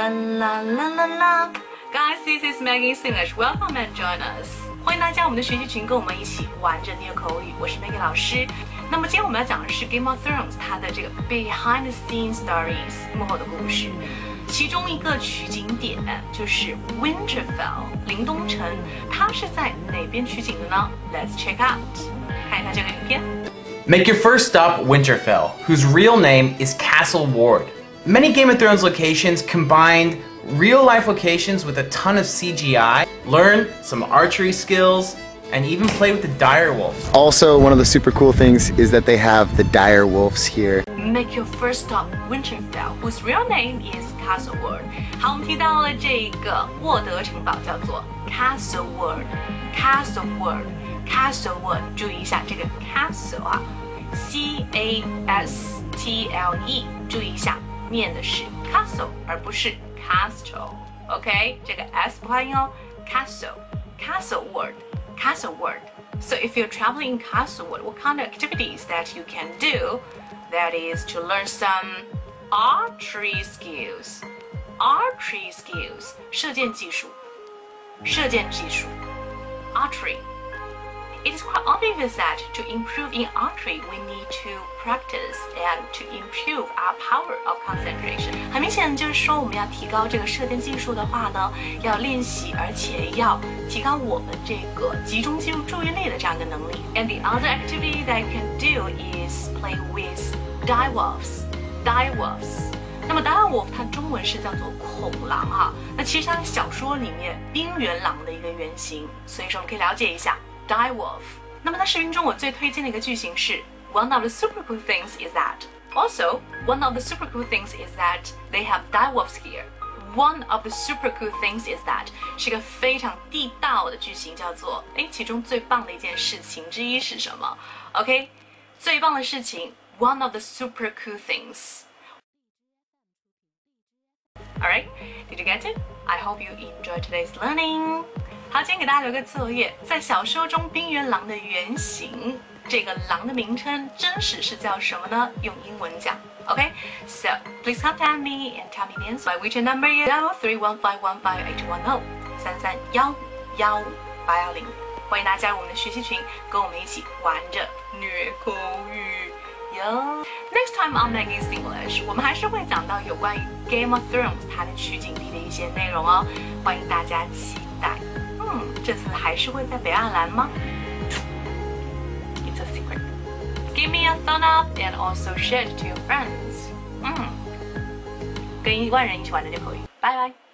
La la la la la. Guys, this is Maggie English. Welcome and join us. 欢迎大家，我们的学习群跟我们一起玩着念口语。我是 Maggie 老师。那么今天我们要讲的是《Game of Thrones》它的这个 behind the scenes stories 幕后的故事。其中一个取景点就是 Winterfell 临冬城，它是在哪边取景的呢？Let's check out，看一下这个影片。Make your first stop Winterfell, whose real name is Castle Ward. Many Game of Thrones locations combined real life locations with a ton of CGI, learn some archery skills, and even play with the dire wolf. Also, one of the super cool things is that they have the dire wolves here. Make your first stop Winterfell, whose real name is Castle Ward. 好，我们提到了这个沃德城堡叫做 Castle Ward, Castle Ward, castle Ward. 注意一下这个 castle 啊, C A S T L E. 注意一下。念的是 castle，而不是 castle。OK，这个 s 不发音哦，castle，castle Ward，castle Ward。So if you're traveling in Castle Ward, what kind of activities that you can do? That is to learn some archery skills. Archery skills, 射箭技术。射箭技术, archery. it is quite obvious that to improve in archery, we need to practice and to improve our power of concentration. 很明显就是说，我们要提高这个射箭技术的话呢，要练习，而且要提高我们这个集中记住注意力的这样一个能力。And the other activity that you can do is play with direwolves. Direwolves. 那么 direwolf 它中文是叫做恐狼哈，那其实它是小说里面冰原狼的一个原型，所以说我们可以了解一下。 Die off。那么在视频中我最推荐的一个句型是 One of the super cool things is that。Also, one of the super cool things is that they have dire wolves here. One of the super cool things is that 是个非常地道的句型，叫做哎，其中最棒的一件事情之一是什么？OK，最棒的事情，one of the super cool things. Alright, did you get it? I hope you enjoyed today's learning. 好，今天给大家留个作业，在小说中冰原狼的原型，这个狼的名称真实是叫什么呢？用英文讲，OK？So please contact me and tell me the my WeChat number is zero three one five one five eight one zero 三三幺幺八幺零。欢迎大家加入我们的学习群，跟我们一起玩着虐口语哟。Next time on Maggie's English，我们还是会讲到有关于 Game of Thrones 它的取景地的一些内容哦，欢迎大家期待。嗯，这次还是会在北爱尔兰吗？It's a secret. Give me a thumb up and also share it to your friends. 嗯，跟一万人一起玩的就可以。拜拜。